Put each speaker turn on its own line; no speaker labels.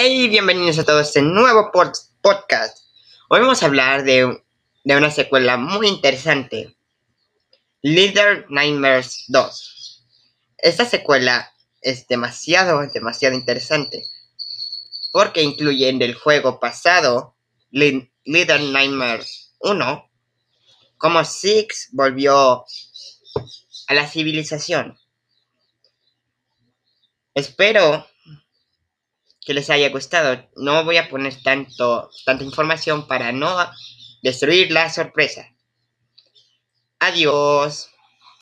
Hey, bienvenidos a todos a este nuevo podcast. Hoy vamos a hablar de, de una secuela muy interesante, Little Nightmares 2. Esta secuela es demasiado, demasiado interesante, porque incluye en el juego pasado, Little Nightmares 1, como Six volvió a la civilización. Espero que les haya gustado. No voy a poner tanto, tanta información para no destruir la sorpresa. Adiós.